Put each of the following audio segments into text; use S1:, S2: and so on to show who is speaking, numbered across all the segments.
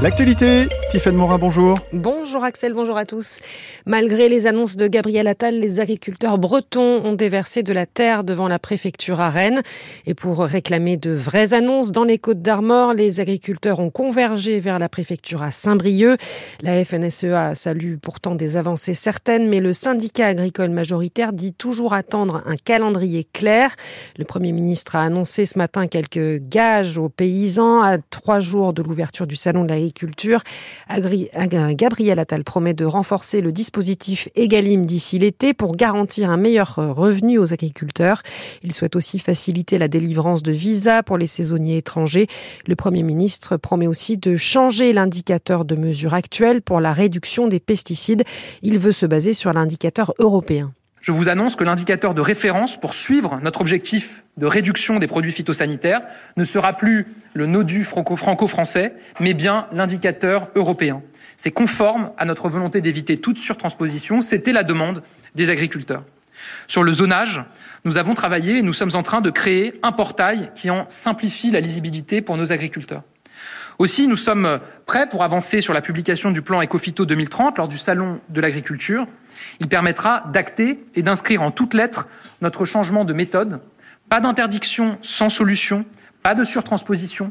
S1: L'actualité, Morin, bonjour.
S2: Bonjour Axel, bonjour à tous. Malgré les annonces de Gabriel Attal, les agriculteurs bretons ont déversé de la terre devant la préfecture à Rennes. Et pour réclamer de vraies annonces dans les Côtes d'Armor, les agriculteurs ont convergé vers la préfecture à Saint-Brieuc. La FNSEA salue pourtant des avancées certaines, mais le syndicat agricole majoritaire dit toujours attendre un calendrier clair. Le Premier ministre a annoncé ce matin quelques gages aux paysans à trois jours de l'ouverture du salon de l'agriculture Gabriel Attal promet de renforcer le dispositif Egalim d'ici l'été pour garantir un meilleur revenu aux agriculteurs. Il souhaite aussi faciliter la délivrance de visas pour les saisonniers étrangers. Le Premier ministre promet aussi de changer l'indicateur de mesure actuel pour la réduction des pesticides. Il veut se baser sur l'indicateur européen.
S3: Je vous annonce que l'indicateur de référence pour suivre notre objectif de réduction des produits phytosanitaires ne sera plus le NODU franco-français, mais bien l'indicateur européen. C'est conforme à notre volonté d'éviter toute surtransposition. C'était la demande des agriculteurs. Sur le zonage, nous avons travaillé et nous sommes en train de créer un portail qui en simplifie la lisibilité pour nos agriculteurs. Aussi, nous sommes prêts pour avancer sur la publication du plan Ecofito 2030 lors du Salon de l'agriculture. Il permettra d'acter et d'inscrire en toutes lettres notre changement de méthode. Pas d'interdiction sans solution, pas de surtransposition,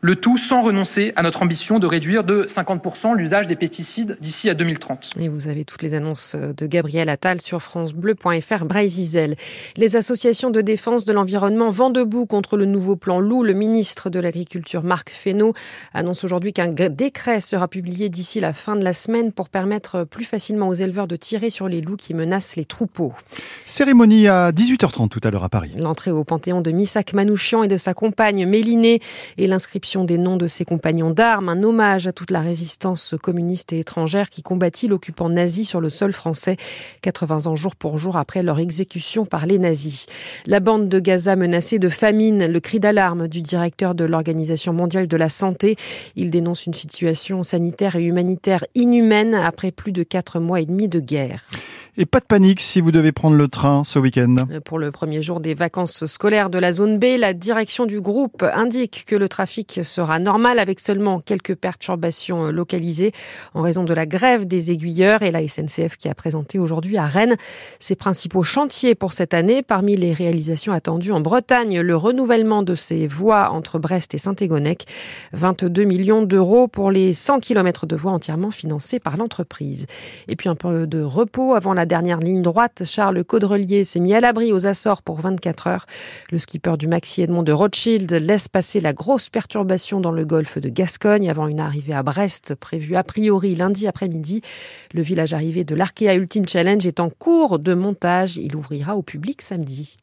S3: le tout sans renoncer à notre ambition de réduire de 50% l'usage des pesticides d'ici à 2030.
S2: Et vous avez toutes les annonces de Gabriel Attal sur francebleu.fr Braille Les associations de défense de l'environnement vont debout contre le nouveau plan loup. Le ministre de l'Agriculture, Marc Fesneau, annonce aujourd'hui qu'un décret sera publié d'ici la fin de la semaine pour permettre plus facilement aux éleveurs de tirer sur les loups qui menacent les troupeaux.
S1: Cérémonie à 18h30 tout à l'heure à Paris.
S2: L'entrée au Panthéon de Missak Manouchian et de sa compagne Mélinée et l'inscription des noms de ses compagnons d'armes, un hommage à toute la résistance communiste et étrangère qui combattit l'occupant nazi sur le sol français 80 ans jour pour jour après leur exécution par les nazis. La bande de Gaza menacée de famine, le cri d'alarme du directeur de l'Organisation mondiale de la santé. Il dénonce une situation sanitaire et humanitaire inhumaine après plus de quatre mois et demi de guerre.
S1: Et pas de panique si vous devez prendre le train ce week-end.
S2: Pour le premier jour des vacances scolaires de la zone B, la direction du groupe indique que le trafic sera normal avec seulement quelques perturbations localisées en raison de la grève des aiguilleurs et la SNCF qui a présenté aujourd'hui à Rennes ses principaux chantiers pour cette année. Parmi les réalisations attendues en Bretagne, le renouvellement de ces voies entre Brest et Saint-Égonec, 22 millions d'euros pour les 100 km de voies entièrement financées par l'entreprise. Et puis un peu de repos avant la dernière ligne droite, Charles Caudrelier s'est mis à l'abri aux Açores pour 24 heures. Le skipper du Maxi Edmond de Rothschild laisse passer la grosse perturbation dans le golfe de Gascogne avant une arrivée à Brest prévue a priori lundi après-midi. Le village arrivé de l'Arkea Ultimate Challenge est en cours de montage. Il ouvrira au public samedi.